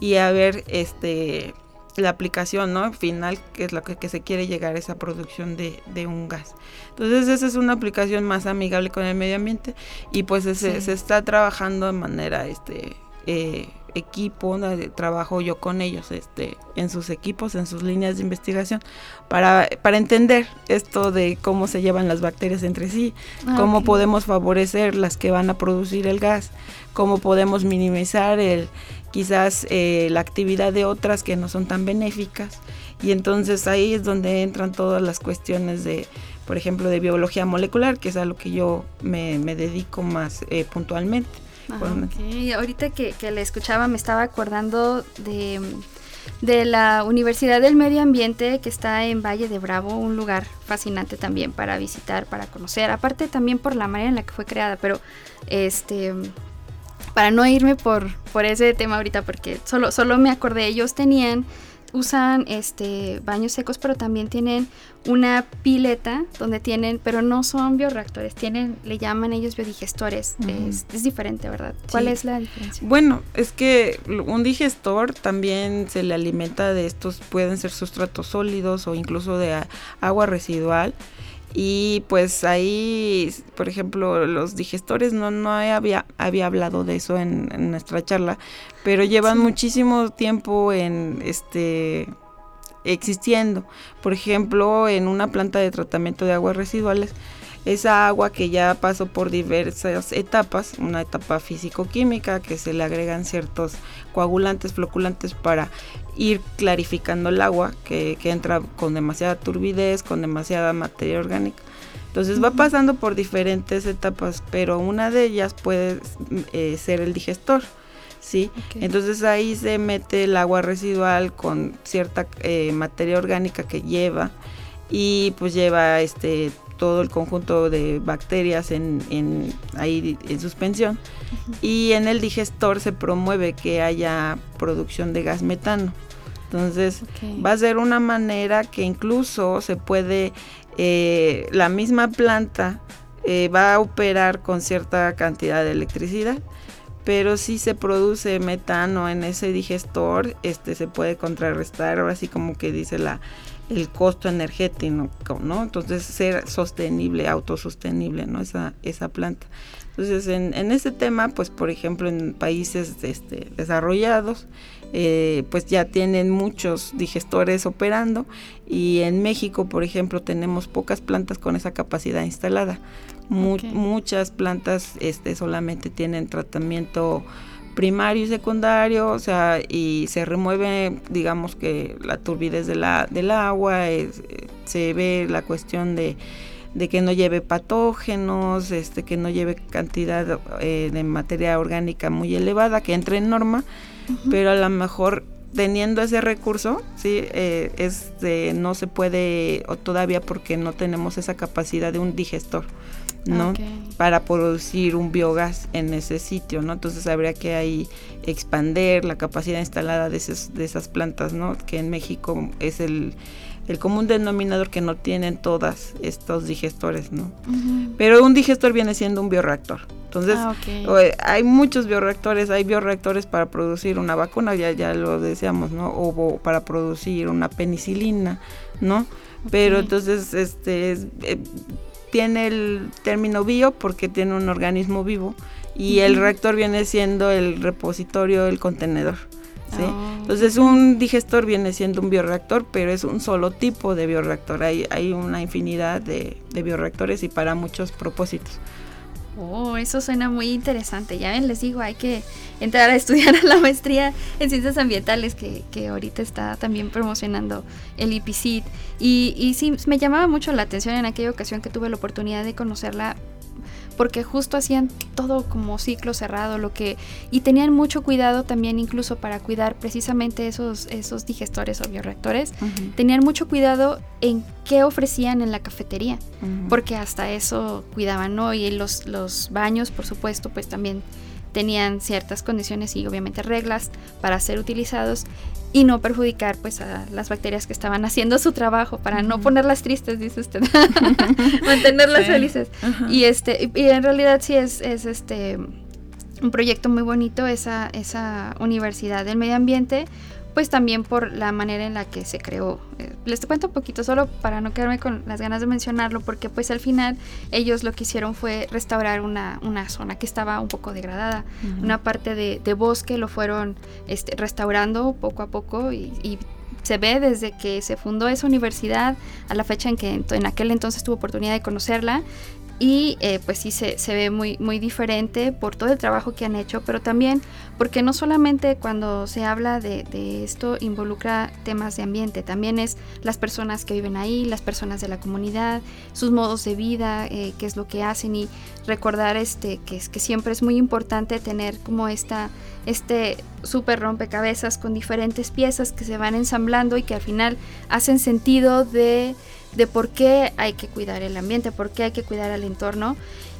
y a ver este la aplicación ¿no? final, que es lo que, se quiere llegar a esa producción de, de, un gas. Entonces esa es una aplicación más amigable con el medio ambiente y pues se, se está trabajando de manera este, eh, equipo, trabajo yo con ellos este, en sus equipos, en sus líneas de investigación, para, para entender esto de cómo se llevan las bacterias entre sí, ah, cómo podemos favorecer las que van a producir el gas, cómo podemos minimizar el, quizás eh, la actividad de otras que no son tan benéficas. Y entonces ahí es donde entran todas las cuestiones de, por ejemplo, de biología molecular, que es a lo que yo me, dedico más eh, puntualmente. Ahorita que, que, le escuchaba me estaba acordando de, de la Universidad del Medio Ambiente que está en Valle de Bravo, un lugar fascinante también para visitar, para conocer, aparte también por la manera en la que fue creada, pero este para no irme por, por ese tema ahorita porque solo, solo me acordé, ellos tenían usan este baños secos, pero también tienen una pileta donde tienen, pero no son bioreactores, tienen, le llaman ellos biodigestores. es, diferente, ¿verdad? ¿Cuál es la diferencia? Bueno, es que un digestor también se le alimenta de estos, pueden ser sustratos sólidos o incluso de agua residual. Y pues ahí, por ejemplo, los digestores, no, no había, había hablado de eso en, nuestra charla, pero llevan muchísimo tiempo en este existiendo. Por ejemplo, en una planta de tratamiento de aguas residuales, esa agua que ya pasó por diversas etapas, una etapa físico-química, que se le agregan ciertos coagulantes, floculantes para ir clarificando el agua, que, entra con demasiada turbidez, con demasiada materia orgánica. Entonces va pasando por diferentes etapas, pero una de ellas puede eh, ser el digestor. ¿sí? Entonces ahí se mete el agua residual con cierta eh, materia orgánica que lleva y pues lleva este todo el conjunto de bacterias en, en ahí en suspensión y en el digestor se promueve que haya producción de gas metano. Entonces va a ser una manera que incluso se puede, eh, la misma planta eh, va a operar con cierta cantidad de electricidad, pero si se produce metano en ese digestor, este se puede contrarrestar, ahora sí como que dice la el costo energético, ¿no? Entonces ser sostenible, autosostenible, ¿no? Esa, esa planta. Entonces en, en ese tema, pues por ejemplo en países este, desarrollados, eh, pues ya tienen muchos digestores operando y en México, por ejemplo, tenemos pocas plantas con esa capacidad instalada. Muchas plantas este, solamente tienen tratamiento primario y secundario, o sea, y se remueve, digamos que la turbidez de la, del agua, se ve la cuestión de, que no lleve patógenos, este, que no lleve cantidad eh, de materia orgánica muy elevada, que entre en norma, pero a lo mejor teniendo ese recurso, sí, eh, este, no se puede, o todavía porque no tenemos esa capacidad de un digestor. ¿no? Para producir un biogás en ese sitio, ¿no? Entonces habría que ahí expander la capacidad instalada de, de esas plantas, ¿no? Que en México es el, común denominador que no tienen todas estos digestores, ¿no? Pero un digestor viene siendo un bioreactor. Entonces, ah, hay muchos bioreactores, hay bioreactores para producir una vacuna, ya, ya lo decíamos, ¿no? O, para producir una penicilina, ¿no? Pero entonces, este, es, eh, tiene el término bio porque tiene un organismo vivo y el reactor viene siendo el repositorio, el contenedor. ¿Sí? Oh. Entonces un digestor viene siendo un bioreactor, pero es un solo tipo de bioreactor. Hay, hay una infinidad de, de bioreactores y para muchos propósitos. Oh, eso suena muy interesante. Ya ven, les digo, hay que entrar a estudiar *laughs* la maestría en ciencias ambientales que, que ahorita está también promocionando el IPCIT. Y, y sí, me llamaba mucho la atención en aquella ocasión que tuve la oportunidad de conocerla porque justo hacían todo como ciclo cerrado, lo que y tenían mucho cuidado también incluso para cuidar precisamente esos esos digestores o bioreactores, tenían mucho cuidado en qué ofrecían en la cafetería, porque hasta eso cuidaban, ¿no? Y los los baños, por supuesto, pues también tenían ciertas condiciones y obviamente reglas para ser utilizados y no perjudicar pues a las bacterias que estaban haciendo su trabajo para no ponerlas tristes dice usted. *laughs* Mantenerlas felices. Y este y en realidad sí es, es este un proyecto muy bonito esa esa universidad del medio ambiente pues también por la manera en la que se creó. Eh, les cuento un poquito solo para no quedarme con las ganas de mencionarlo, porque pues al final ellos lo que hicieron fue restaurar una, una zona que estaba un poco degradada, una parte de, de, bosque lo fueron este, restaurando poco a poco y, y se ve desde que se fundó esa universidad a la fecha en que en aquel entonces tuve oportunidad de conocerla y eh, pues sí se, se, ve muy, muy diferente por todo el trabajo que han hecho, pero también porque no solamente cuando se habla de, de, esto involucra temas de ambiente, también es las personas que viven ahí, las personas de la comunidad, sus modos de vida, eh, qué es lo que hacen y recordar este, que, es, que siempre es muy importante tener como esta, este súper rompecabezas con diferentes piezas que se van ensamblando y que al final hacen sentido de de por qué hay que cuidar el ambiente, por qué hay que cuidar el entorno.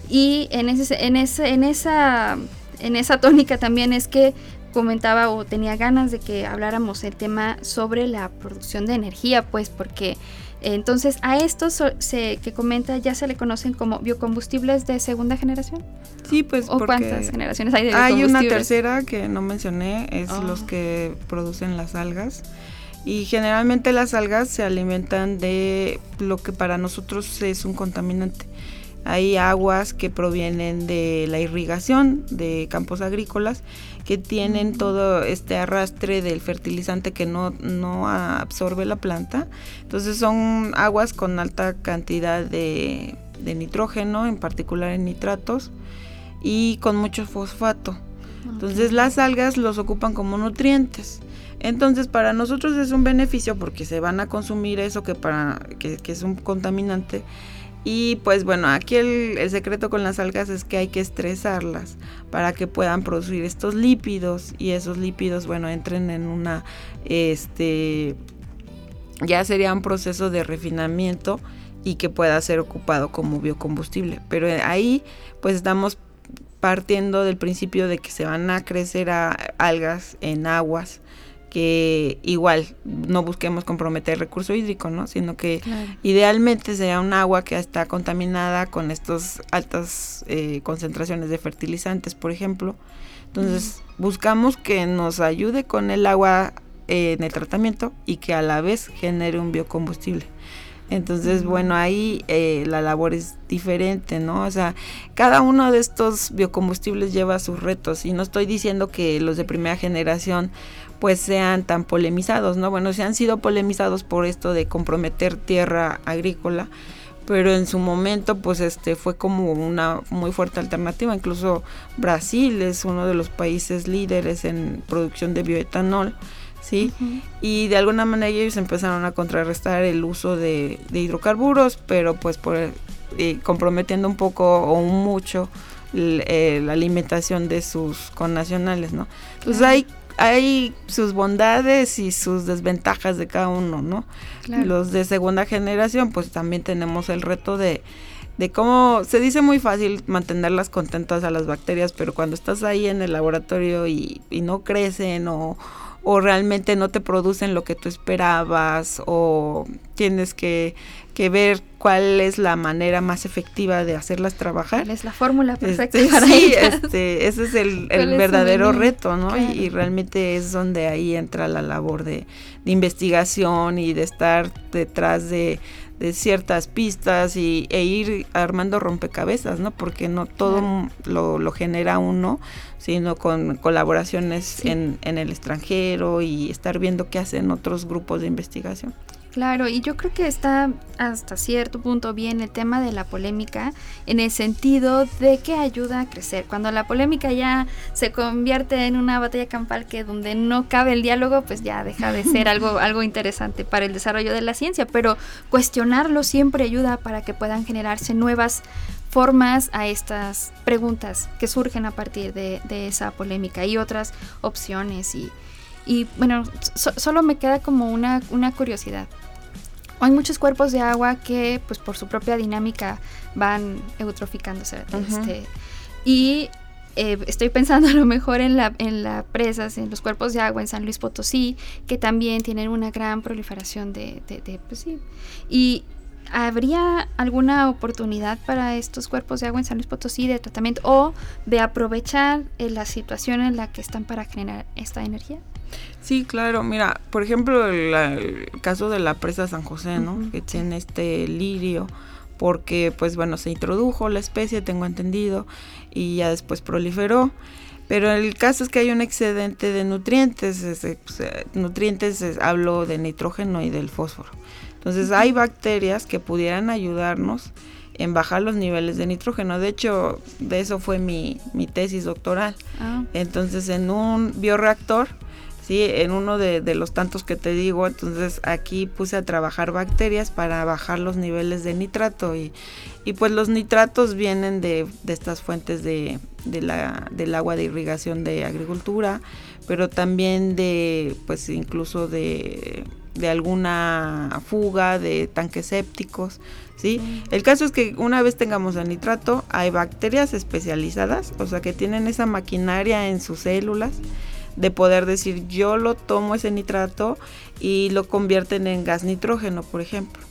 Y en, ese, en, ese, en, esa, en esa tónica también es que comentaba o tenía ganas de que habláramos el tema sobre la producción de energía, pues porque entonces a estos se, que comenta ya se le conocen como biocombustibles de segunda generación. Sí, pues ¿O cuántas generaciones hay de Hay una tercera que no mencioné, es los que producen las algas. Y generalmente las algas se alimentan de lo que para nosotros es un contaminante. Hay aguas que provienen de la irrigación de campos agrícolas que tienen todo este arrastre del fertilizante que no, no absorbe la planta. Entonces son aguas con alta cantidad de, de nitrógeno, en particular en nitratos, y con mucho fosfato. Entonces las algas los ocupan como nutrientes. Entonces para nosotros es un beneficio porque se van a consumir eso que, para, que, es un contaminante. Y pues bueno, aquí el, secreto con las algas es que hay que estresarlas para que puedan producir estos lípidos y esos lípidos, bueno, entren en una, este, ya sería un proceso de refinamiento y que pueda ser ocupado como biocombustible. Pero ahí pues estamos partiendo del principio de que se van a crecer algas en aguas que igual no busquemos comprometer el recurso hídrico, ¿no? Sino que idealmente sea un agua que está contaminada con estas altas eh, concentraciones de fertilizantes, por ejemplo. Entonces buscamos que nos ayude con el agua eh, en el tratamiento y que a la vez genere un biocombustible. Entonces, bueno, ahí eh, la labor es diferente, ¿no? O sea, cada uno de estos biocombustibles lleva sus retos y no estoy diciendo que los de primera generación pues sean tan polemizados, ¿no? Bueno, se han sido polemizados por esto de comprometer tierra agrícola, pero en su momento pues este fue como una muy fuerte alternativa, incluso Brasil es uno de los países líderes en producción de bioetanol, ¿sí? Y de alguna manera ellos empezaron a contrarrestar el uso de, hidrocarburos, pero pues por eh, comprometiendo un poco o mucho la alimentación de sus connacionales, ¿no? Entonces hay hay sus bondades y sus desventajas de cada uno, ¿no? Los de segunda generación, pues también tenemos el reto de, de cómo se dice muy fácil mantenerlas contentas a las bacterias, pero cuando estás ahí en el laboratorio y, y no crecen o, o realmente no te producen lo que tú esperabas o tienes que, que, ver cuál es la manera más efectiva de hacerlas trabajar. ¿Cuál es la fórmula Este, perfecta *laughs* para sí, ellas? este, ese es el, *laughs* ¿Cuál el verdadero reto, ¿no? Y- realmente es donde ahí entra la labor de, de investigación y de estar detrás de, de ciertas pistas y, e ir armando rompecabezas, ¿no? Porque no todo Claro. lo, lo genera uno, sino con colaboraciones Sí. en, en el extranjero y estar viendo qué hacen otros grupos de investigación. Claro, y yo creo que está hasta cierto punto bien el tema de la polémica en el sentido de que ayuda a crecer. Cuando la polémica ya se convierte en una batalla campal que donde no cabe el diálogo, pues ya deja de ser algo, *laughs* algo interesante para el desarrollo de la ciencia. Pero cuestionarlo siempre ayuda para que puedan generarse nuevas formas a estas preguntas que surgen a partir de, de esa polémica y otras opciones y, y bueno, so- solo me queda como una, una curiosidad. Hay muchos cuerpos de agua que, pues por su propia dinámica, van eutroficándose. Ujú. este, y eh, estoy pensando a lo mejor en la, en las presas, en los cuerpos de agua en San Luis Potosí, que también tienen una gran proliferación de, de, de, pues sí. Y ¿habría alguna oportunidad para estos cuerpos de agua en San Luis Potosí de tratamiento o de aprovechar eh, la situación en la que están para generar esta energía? Sí, claro. Mira, por ejemplo, el, el caso de la presa San José, ¿no? Que tiene este lirio, porque, pues bueno, se introdujo la especie, tengo entendido, y ya después proliferó. Pero el caso es que hay un excedente de nutrientes, ese, pues, eh, nutrientes, es- hablo de nitrógeno y del fósforo. Entonces hay bacterias que pudieran ayudarnos en bajar los niveles de nitrógeno. De hecho, de eso fue mi, mi tesis doctoral. Ah, Entonces, en un bioreactor, sí, en uno de, de los tantos que te digo, entonces aquí puse a trabajar bacterias para bajar los niveles de nitrato y, y pues los nitratos vienen de, de estas fuentes de, de la, del agua de irrigación de agricultura, pero también de, pues incluso de, de alguna fuga de tanques sépticos, ¿sí? El caso es que una vez tengamos el nitrato, hay bacterias especializadas, o sea que tienen esa maquinaria en sus células de poder decir yo lo tomo ese nitrato y lo convierten en gas nitrógeno, por ejemplo.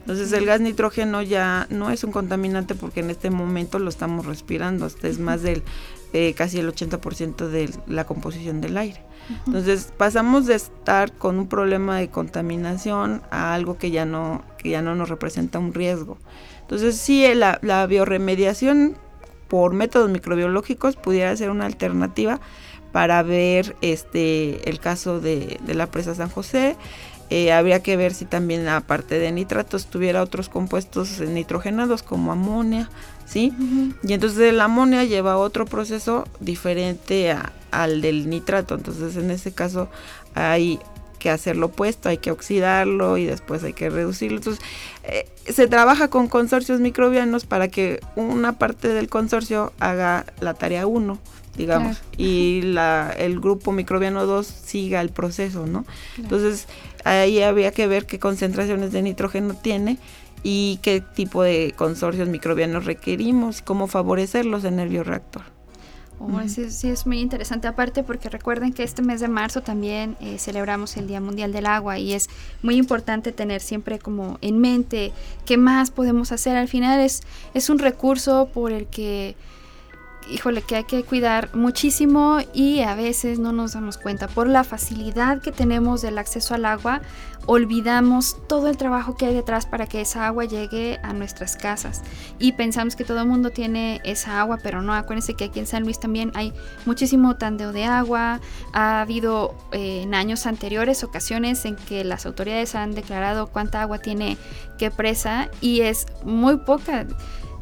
Entonces el gas nitrógeno ya no es un contaminante porque en este momento lo estamos respirando, este es más del eh, casi el 80% de la composición del aire. Entonces pasamos de estar con un problema de contaminación a algo que ya no, que ya no nos representa un riesgo. Entonces sí, la, la bioremediación por métodos microbiológicos pudiera ser una alternativa para ver este el caso de, de la presa San José. Eh, habría que ver si también aparte de nitratos tuviera otros compuestos nitrogenados como amonia, ¿sí? Y entonces el amonia lleva otro proceso diferente a- al del nitrato. Entonces en ese caso hay que hacer lo opuesto, hay que oxidarlo y después hay que reducirlo. Entonces eh, se trabaja con consorcios microbianos para que una parte del consorcio haga la tarea 1, digamos, Claro. y la, el grupo microbiano 2 siga el proceso, ¿no? Entonces ahí había que ver qué concentraciones de nitrógeno tiene y qué tipo de consorcios microbianos requerimos, cómo favorecerlos en el bioreactor. Oh, sí, sí, es muy interesante. Aparte, porque recuerden que este mes de marzo también eh, celebramos el Día Mundial del Agua y es muy importante tener siempre como en mente qué más podemos hacer. Al final es, es un recurso por el que, híjole, que hay que cuidar muchísimo y a veces no nos damos cuenta. Por la facilidad que tenemos del acceso al agua, olvidamos todo el trabajo que hay detrás para que esa agua llegue a nuestras casas y pensamos que todo el mundo tiene esa agua, pero no, acuérdense que aquí en San Luis también hay muchísimo tandeo de agua, ha habido eh, en años anteriores ocasiones en que las autoridades han declarado cuánta agua tiene qué presa y es muy poca.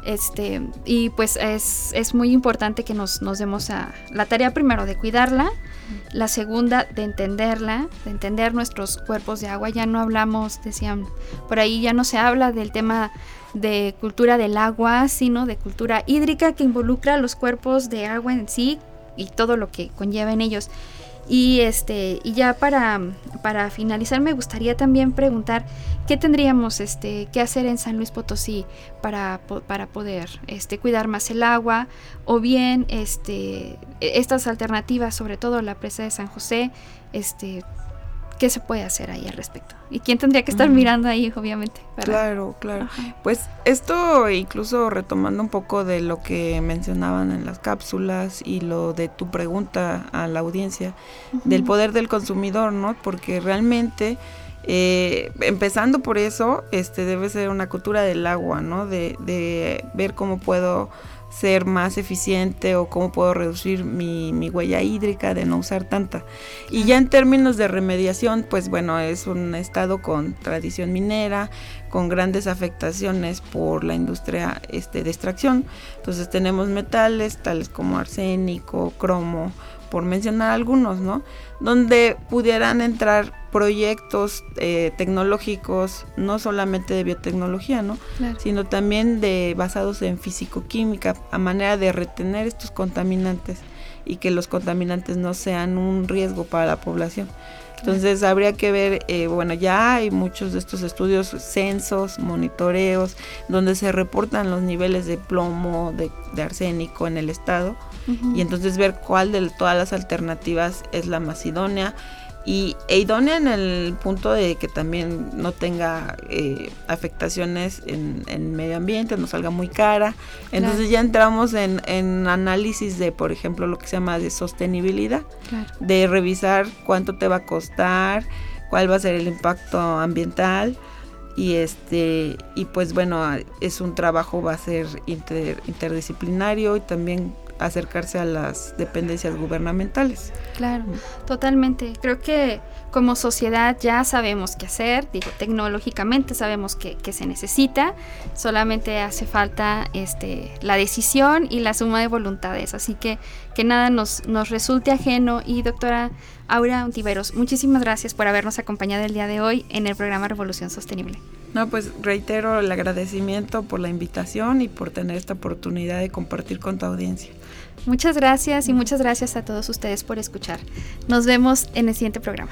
Este, y pues es, es muy importante que nos, nos demos a la tarea primero de cuidarla, la segunda de entenderla, de entender nuestros cuerpos de agua. Ya no hablamos, decían, por ahí ya no se habla del tema de cultura del agua, sino de cultura hídrica que involucra los cuerpos de agua en sí y todo lo que conlleva en ellos. Y este, y ya para, para finalizar me gustaría también preguntar qué tendríamos este que hacer en San Luis Potosí para, para poder este, cuidar más el agua, o bien este, e- estas alternativas, sobre todo la presa de San José, este, ¿qué se puede hacer ahí al respecto? ¿Y quién tendría que estar mirando ahí, obviamente? Claro, claro. Pues esto incluso retomando un poco de lo que mencionaban en las cápsulas y lo de tu pregunta a la audiencia, del poder del consumidor, ¿no? Porque realmente... Eh, empezando por eso, este debe ser una cultura del agua, ¿no? De, de ver cómo puedo ser más eficiente o cómo puedo reducir mi, huella hídrica de no usar tanta. Y ya en términos de remediación, pues bueno, es un estado con tradición minera, con grandes afectaciones por la industria este, de extracción. Entonces tenemos metales tales como arsénico, cromo, por mencionar algunos, ¿no? Donde pudieran entrar proyectos eh, tecnológicos, no solamente de biotecnología, ¿no? Sino también de basados en fisicoquímica, a manera de retener estos contaminantes y que los contaminantes no sean un riesgo para la población. Entonces habría que ver, eh, bueno, ya hay muchos de estos estudios, censos, monitoreos, donde se reportan los niveles de plomo, de, de arsénico en el estado, y entonces ver cuál de todas las alternativas es la más idónea. Y e idónea en el punto de que también no tenga eh, afectaciones en, en, medio ambiente, no salga muy cara. Entonces ya entramos en, en, análisis de, por ejemplo, lo que se llama de sostenibilidad, de revisar cuánto te va a costar, cuál va a ser el impacto ambiental. Y este y pues bueno es un trabajo va a ser interdisciplinario y también acercarse a las dependencias gubernamentales. Claro, totalmente. Creo que como sociedad ya sabemos qué hacer, digo, tecnológicamente sabemos que, se necesita, solamente hace falta este, la decisión y la suma de voluntades, así que que nada nos, nos resulte ajeno. Y doctora Aura Ontiveros, muchísimas gracias por habernos acompañado el día de hoy en el programa Revolución Sostenible. No, pues reitero el agradecimiento por la invitación y por tener esta oportunidad de compartir con tu audiencia. Muchas gracias y muchas gracias a todos ustedes por escuchar. Nos vemos en el siguiente programa.